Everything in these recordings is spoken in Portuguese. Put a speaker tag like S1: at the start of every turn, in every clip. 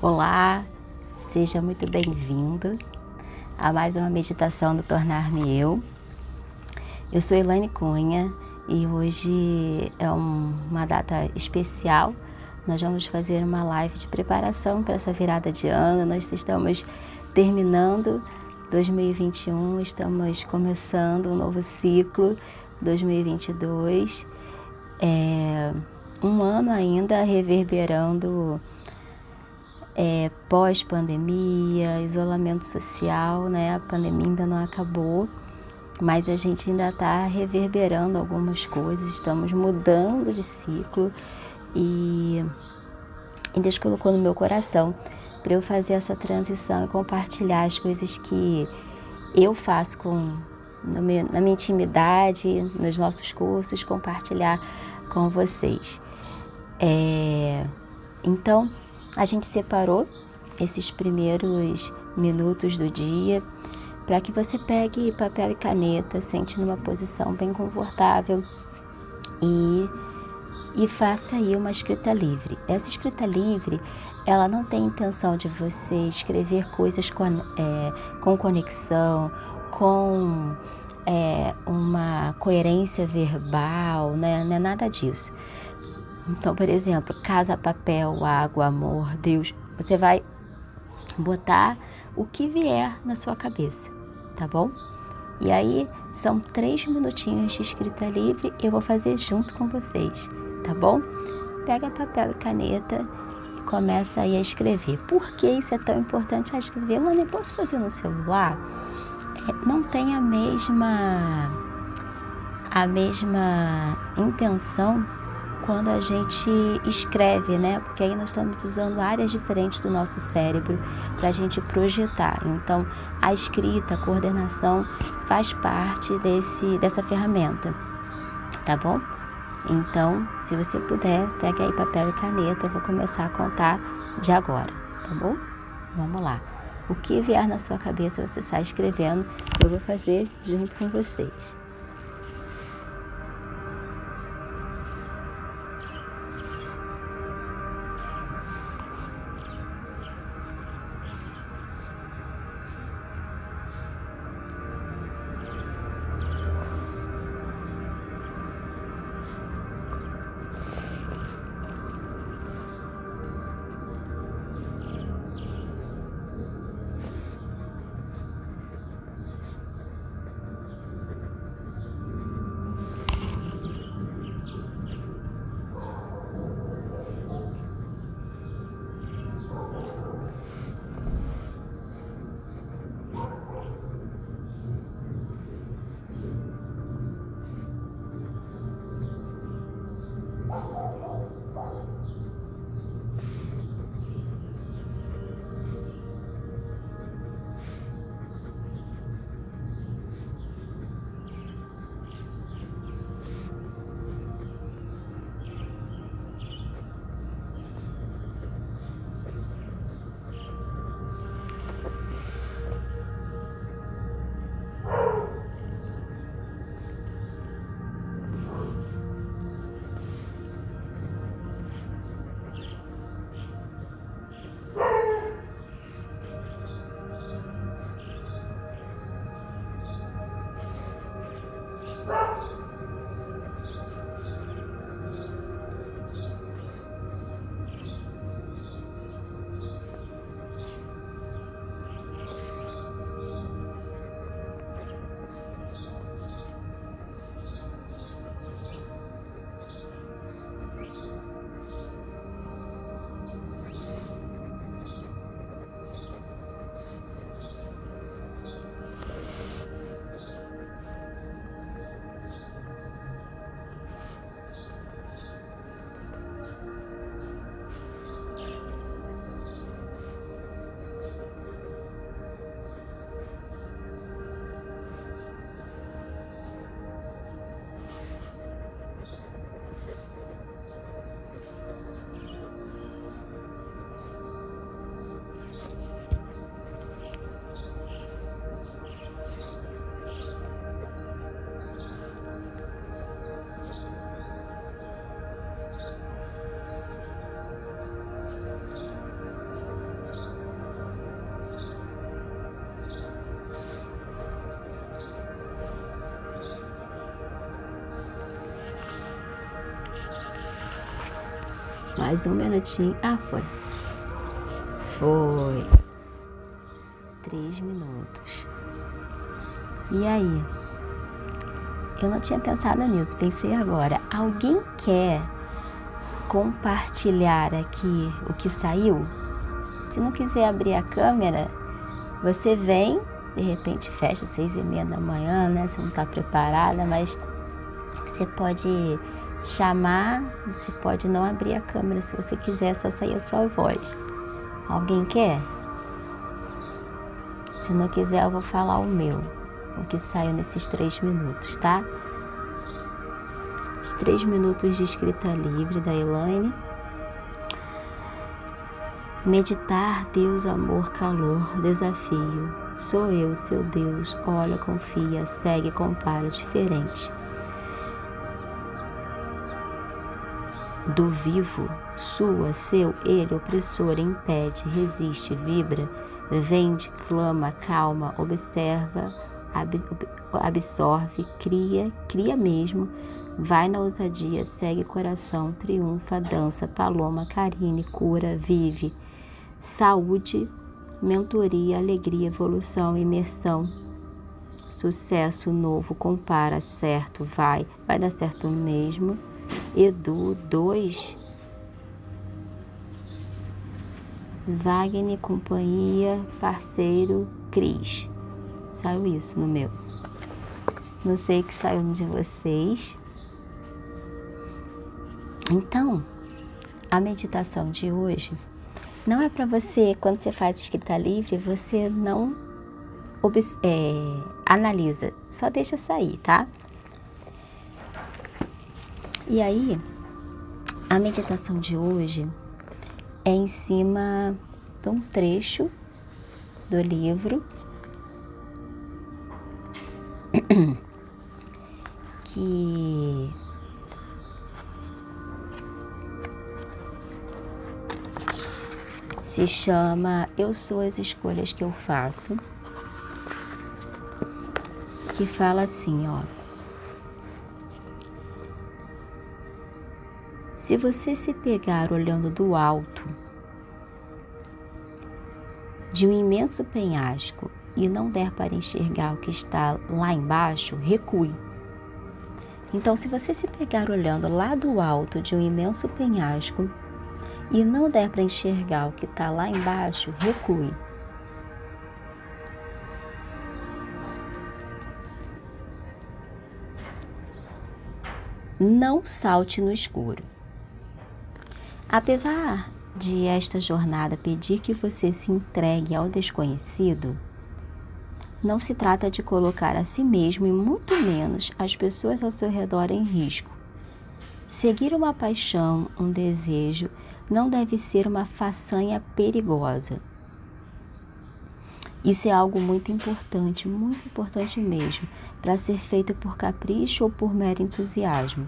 S1: Olá, seja muito bem-vindo a mais uma meditação do Tornar-me Eu. Eu sou Elaine Cunha e hoje é um, uma data especial. Nós vamos fazer uma live de preparação para essa virada de ano. Nós estamos terminando 2021, estamos começando um novo ciclo 2022. É um ano ainda reverberando é, pós-pandemia, isolamento social, né? A pandemia ainda não acabou, mas a gente ainda está reverberando algumas coisas, estamos mudando de ciclo e, e Deus colocou no meu coração para eu fazer essa transição e compartilhar as coisas que eu faço com na minha, na minha intimidade, nos nossos cursos, compartilhar com vocês. É, então, a gente separou esses primeiros minutos do dia para que você pegue papel e caneta, sente numa posição bem confortável e, e faça aí uma escrita livre. Essa escrita livre, ela não tem intenção de você escrever coisas com, é, com conexão, com é, uma coerência verbal, né? não é nada disso. Então, por exemplo, casa, papel, água, amor, Deus, você vai botar o que vier na sua cabeça, tá bom? E aí são três minutinhos de escrita livre, eu vou fazer junto com vocês, tá bom? Pega papel e caneta e começa aí a escrever. Por que isso é tão importante a escrever? Lana, posso fazer no celular? É, não tem a mesma a mesma intenção quando a gente escreve, né? Porque aí nós estamos usando áreas diferentes do nosso cérebro para a gente projetar. Então, a escrita, a coordenação faz parte desse, dessa ferramenta, tá bom? Então, se você puder, pega aí papel e caneta, eu vou começar a contar de agora, tá bom? Vamos lá. O que vier na sua cabeça você está escrevendo, eu vou fazer junto com vocês. Mais um minutinho. Ah, foi. Foi. Três minutos. E aí? Eu não tinha pensado nisso, pensei agora. Alguém quer compartilhar aqui o que saiu? Se não quiser abrir a câmera, você vem, de repente fecha seis e meia da manhã, né? Você não está preparada, mas você pode chamar, você pode não abrir a câmera se você quiser, só sair a sua voz. Alguém quer? Se não quiser, eu vou falar o meu, o que saiu nesses três minutos, tá? Os três minutos de escrita livre da Elaine. Meditar, Deus, amor, calor, desafio. Sou eu, seu Deus. Olha, confia, segue, compara, diferente. Do vivo, sua, seu, ele, opressor, impede, resiste, vibra, vende, clama, calma, observa, ab, absorve, cria, cria mesmo, vai na ousadia, segue coração, triunfa, dança, paloma, carine, cura, vive, saúde, mentoria, alegria, evolução, imersão, sucesso novo, compara, certo, vai, vai dar certo mesmo Edu 2, Wagner Companhia, parceiro Cris. Saiu isso no meu. Não sei que saiu de vocês. Então, a meditação de hoje não é para você, quando você faz escrita livre, você não é, analisa, só deixa sair, tá? E aí, a meditação de hoje é em cima de um trecho do livro que se chama Eu Sou as Escolhas que Eu Faço, que fala assim, ó. Se você se pegar olhando do alto de um imenso penhasco e não der para enxergar o que está lá embaixo, recue. Então, se você se pegar olhando lá do alto de um imenso penhasco e não der para enxergar o que está lá embaixo, recue. Não salte no escuro. Apesar de esta jornada pedir que você se entregue ao desconhecido, não se trata de colocar a si mesmo e muito menos as pessoas ao seu redor em risco. Seguir uma paixão, um desejo, não deve ser uma façanha perigosa. Isso é algo muito importante, muito importante mesmo, para ser feito por capricho ou por mero entusiasmo.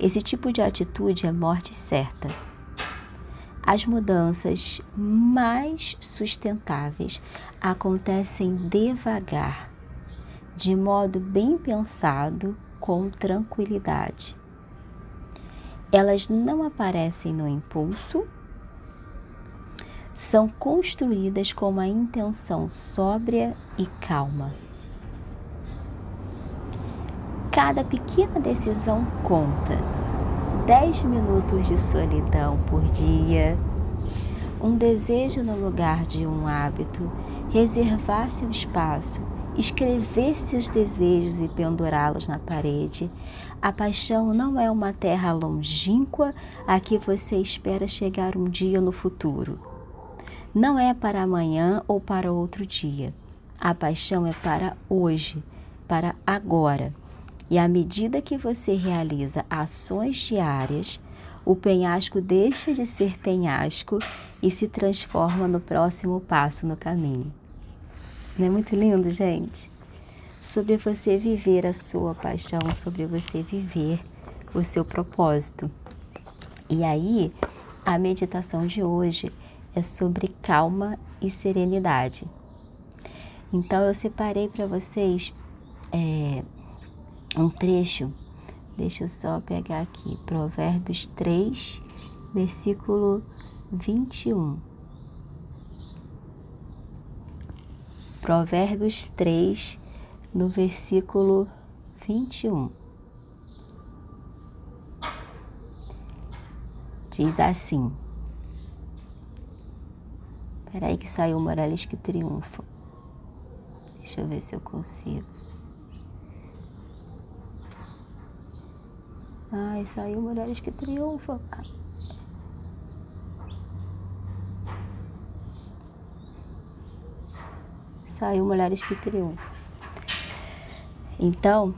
S1: Esse tipo de atitude é morte certa. As mudanças mais sustentáveis acontecem devagar, de modo bem pensado, com tranquilidade. Elas não aparecem no impulso, são construídas com uma intenção sóbria e calma. Cada pequena decisão conta. 10 minutos de solidão por dia, um desejo no lugar de um hábito, reservar seu espaço, escrever seus desejos e pendurá-los na parede. A paixão não é uma terra longínqua a que você espera chegar um dia no futuro. Não é para amanhã ou para outro dia. A paixão é para hoje, para agora. E à medida que você realiza ações diárias, o penhasco deixa de ser penhasco e se transforma no próximo passo no caminho. Não é muito lindo, gente? Sobre você viver a sua paixão, sobre você viver o seu propósito. E aí, a meditação de hoje é sobre calma e serenidade. Então, eu separei para vocês é, um trecho, deixa eu só pegar aqui, Provérbios 3, versículo 21. Provérbios 3, no versículo 21. Diz assim. Peraí que saiu o Morales que triunfa. Deixa eu ver se eu consigo. Ai, saiu Mulheres que Triunfam. Saiu Mulheres que Triunfam. Então,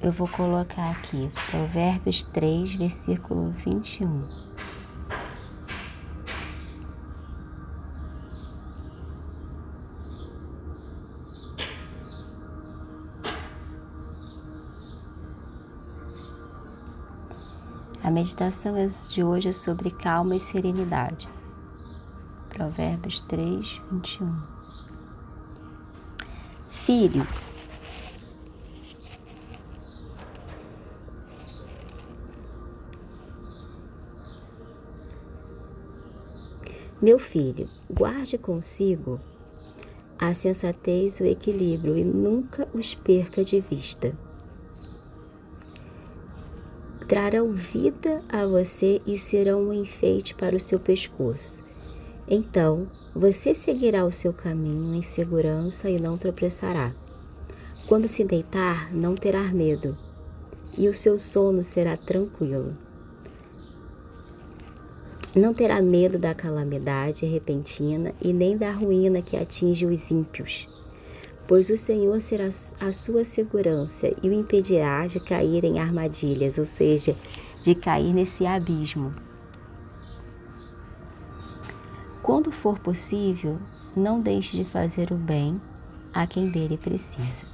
S1: eu vou colocar aqui Provérbios 3, versículo 21. Meditação de hoje é sobre calma e serenidade. Provérbios 3, 21. Filho, Meu filho, guarde consigo a sensatez o equilíbrio e nunca os perca de vista trarão vida a você e serão um enfeite para o seu pescoço. Então, você seguirá o seu caminho em segurança e não tropeçará. Quando se deitar, não terá medo, e o seu sono será tranquilo. Não terá medo da calamidade repentina e nem da ruína que atinge os ímpios pois o Senhor será a sua segurança e o impedirá de cair em armadilhas, ou seja, de cair nesse abismo. Quando for possível, não deixe de fazer o bem a quem dele precisa.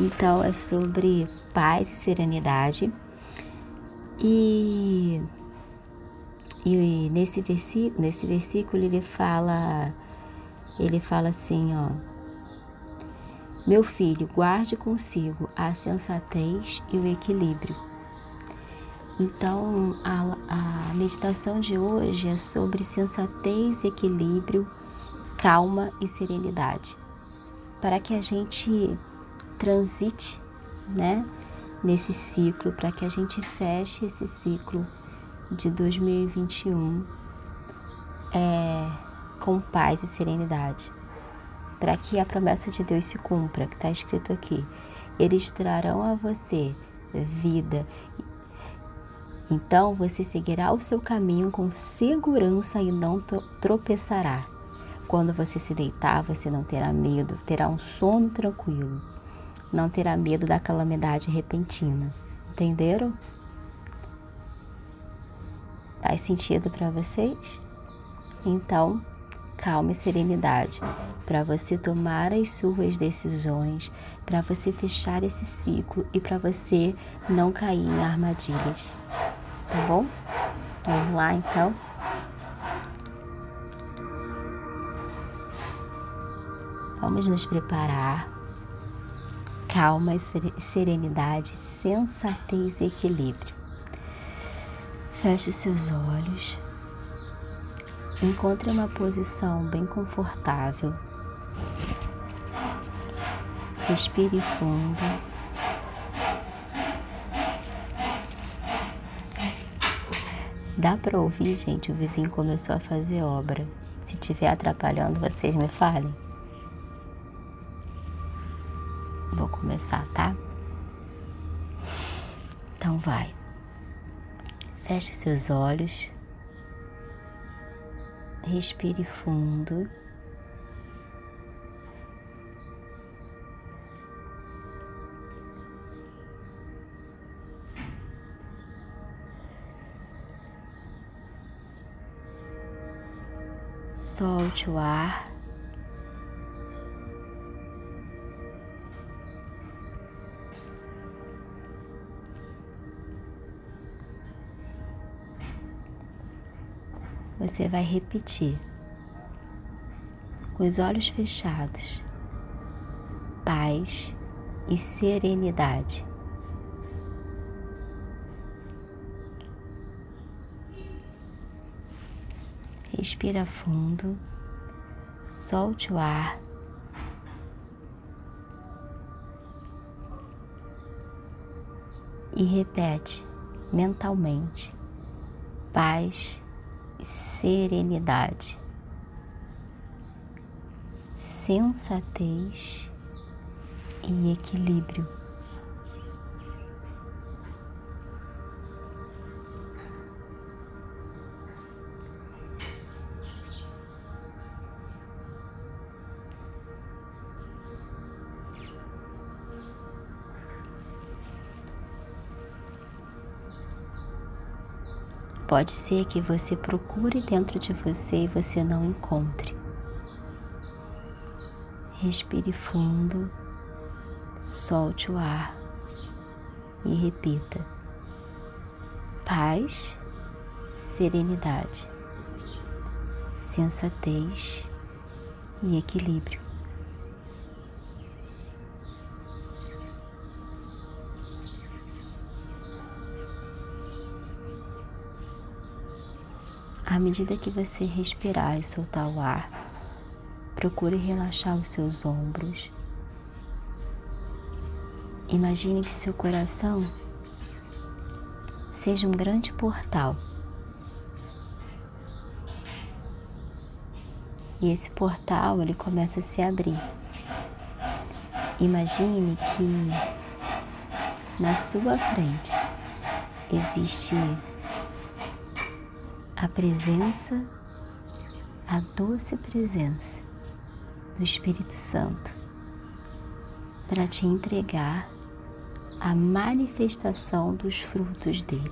S1: Então é sobre paz e serenidade. E, e nesse, versículo, nesse versículo ele fala ele fala assim, ó: Meu filho, guarde consigo a sensatez e o equilíbrio. Então, a, a meditação de hoje é sobre sensatez, equilíbrio, calma e serenidade, para que a gente transite, né, nesse ciclo, para que a gente feche esse ciclo de 2021 é, com paz e serenidade, para que a promessa de Deus se cumpra, que está escrito aqui. Eles trarão a você vida. Então você seguirá o seu caminho com segurança e não tropeçará. Quando você se deitar, você não terá medo, terá um sono tranquilo. Não terá medo da calamidade repentina. Entenderam? Faz sentido para vocês? Então, calma e serenidade para você tomar as suas decisões, para você fechar esse ciclo e para você não cair em armadilhas. Tá bom? Vamos lá então. Vamos nos preparar. Calma serenidade, sensatez e equilíbrio. Feche seus olhos. Encontre uma posição bem confortável. Respire fundo. Dá para ouvir, gente? O vizinho começou a fazer obra. Se estiver atrapalhando, vocês me falem. Vou começar, tá? Então vai. Feche seus olhos. Respire fundo. Solte o ar. você vai repetir com os olhos fechados paz e serenidade. Respira fundo, solte o ar. E repete mentalmente: paz serenidade, sensatez e equilíbrio. Pode ser que você procure dentro de você e você não encontre. Respire fundo, solte o ar e repita: paz, serenidade, sensatez e equilíbrio. À medida que você respirar e soltar o ar, procure relaxar os seus ombros. Imagine que seu coração seja um grande portal. E esse portal ele começa a se abrir. Imagine que na sua frente existe a presença, a doce presença do Espírito Santo para te entregar a manifestação dos frutos dele.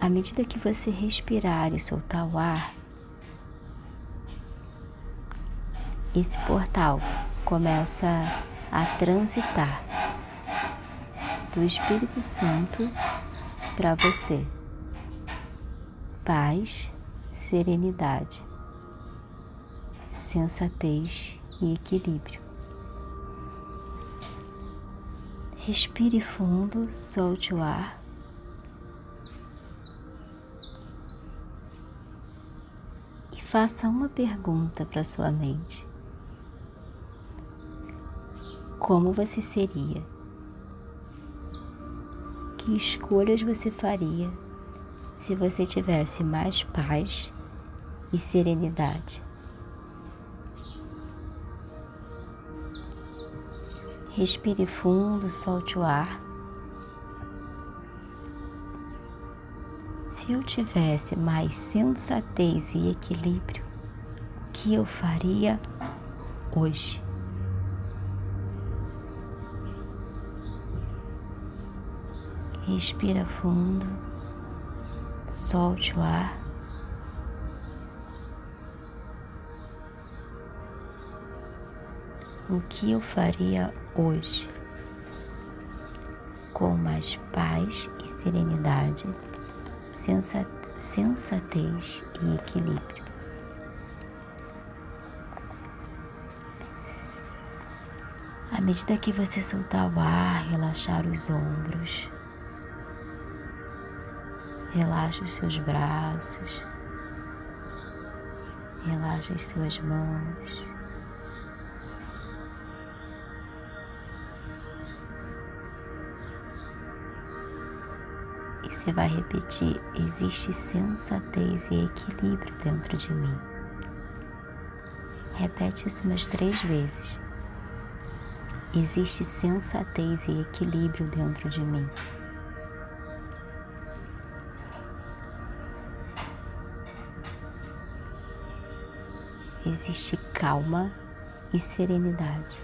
S1: À medida que você respirar e soltar o ar, esse portal começa a transitar do Espírito Santo para você. Paz, serenidade, sensatez e equilíbrio. Respire fundo, solte o ar. E faça uma pergunta para sua mente: Como você seria? Que escolhas você faria se você tivesse mais paz e serenidade. Respire fundo, solte o ar. Se eu tivesse mais sensatez e equilíbrio, o que eu faria hoje? Respira fundo, solte o ar. O que eu faria hoje com mais paz e serenidade, sensatez e equilíbrio? À medida que você soltar o ar, relaxar os ombros, Relaxe os seus braços, relaxe as suas mãos. E você vai repetir: existe sensatez e equilíbrio dentro de mim. Repete isso umas três vezes. Existe sensatez e equilíbrio dentro de mim. Existe calma e serenidade.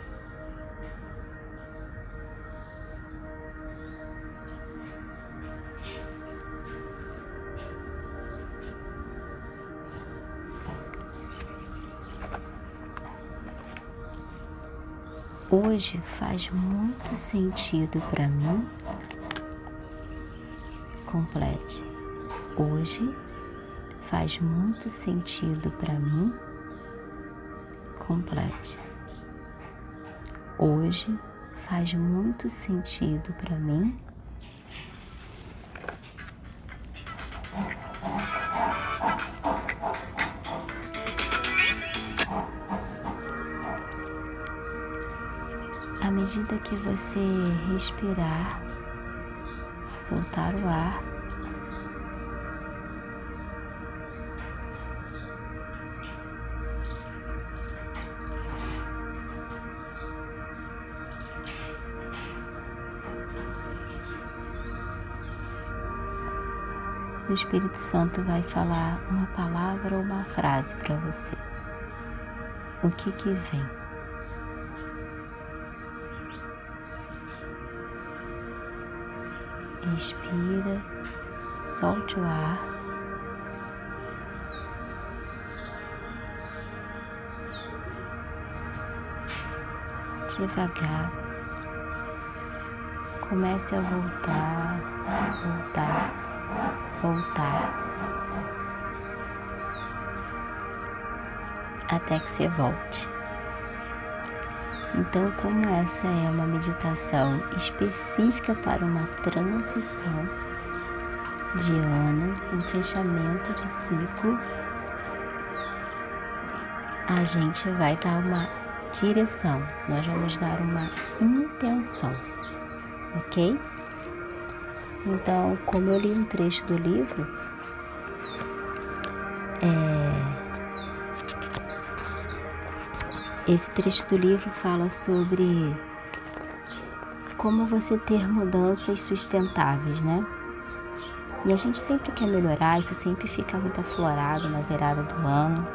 S1: Hoje faz muito sentido para mim. Complete. Hoje faz muito sentido para mim complete. Hoje faz muito sentido para mim À medida que você respirar, soltar o ar, Espírito Santo vai falar uma palavra ou uma frase para você. O que que vem? Inspira, solte o ar. Devagar, comece a voltar, voltar voltar até que você volte. Então, como essa é uma meditação específica para uma transição de ano, um fechamento de ciclo, a gente vai dar uma direção, nós vamos dar uma intenção, ok? Então, como eu li um trecho do livro, é, esse trecho do livro fala sobre como você ter mudanças sustentáveis, né? E a gente sempre quer melhorar, isso sempre fica muito aflorado na virada do ano.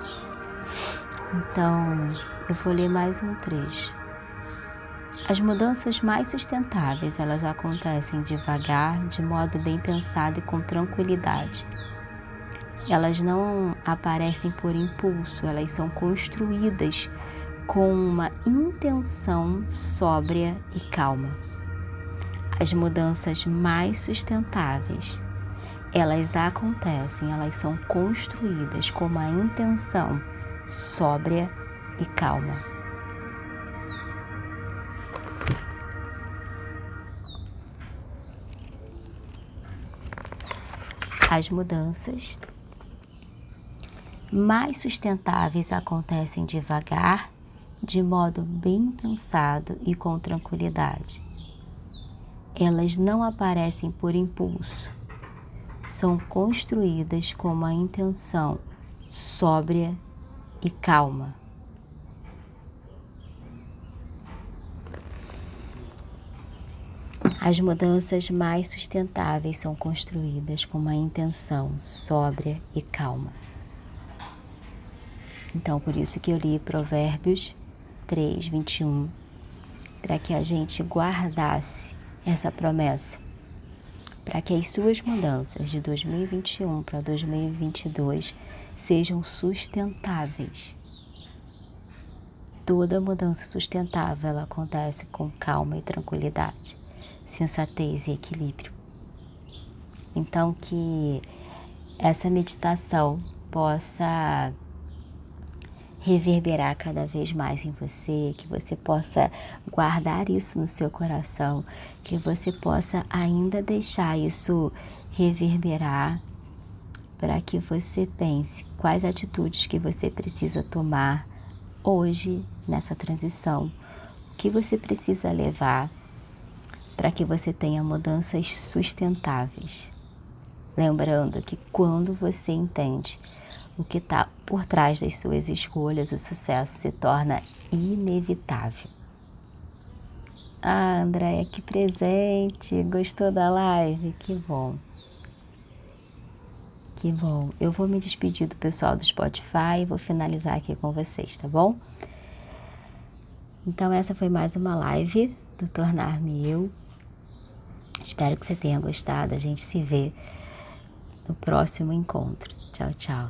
S1: Então, eu vou ler mais um trecho. As mudanças mais sustentáveis, elas acontecem devagar, de modo bem pensado e com tranquilidade. Elas não aparecem por impulso, elas são construídas com uma intenção sóbria e calma. As mudanças mais sustentáveis, elas acontecem, elas são construídas com uma intenção sóbria e calma. As mudanças mais sustentáveis acontecem devagar, de modo bem pensado e com tranquilidade. Elas não aparecem por impulso, são construídas com uma intenção sóbria e calma. As mudanças mais sustentáveis são construídas com uma intenção sóbria e calma. Então, por isso que eu li Provérbios 3, 21, para que a gente guardasse essa promessa, para que as suas mudanças de 2021 para 2022 sejam sustentáveis. Toda mudança sustentável acontece com calma e tranquilidade sensatez e equilíbrio. Então, que essa meditação possa reverberar cada vez mais em você, que você possa guardar isso no seu coração, que você possa ainda deixar isso reverberar para que você pense quais atitudes que você precisa tomar hoje nessa transição, o que você precisa levar para que você tenha mudanças sustentáveis. Lembrando que quando você entende o que está por trás das suas escolhas, o sucesso se torna inevitável. Ah, Andréia, que presente! Gostou da live? Que bom! Que bom! Eu vou me despedir do pessoal do Spotify e vou finalizar aqui com vocês, tá bom? Então, essa foi mais uma live do Tornar-me Eu. Espero que você tenha gostado. A gente se vê no próximo encontro. Tchau, tchau.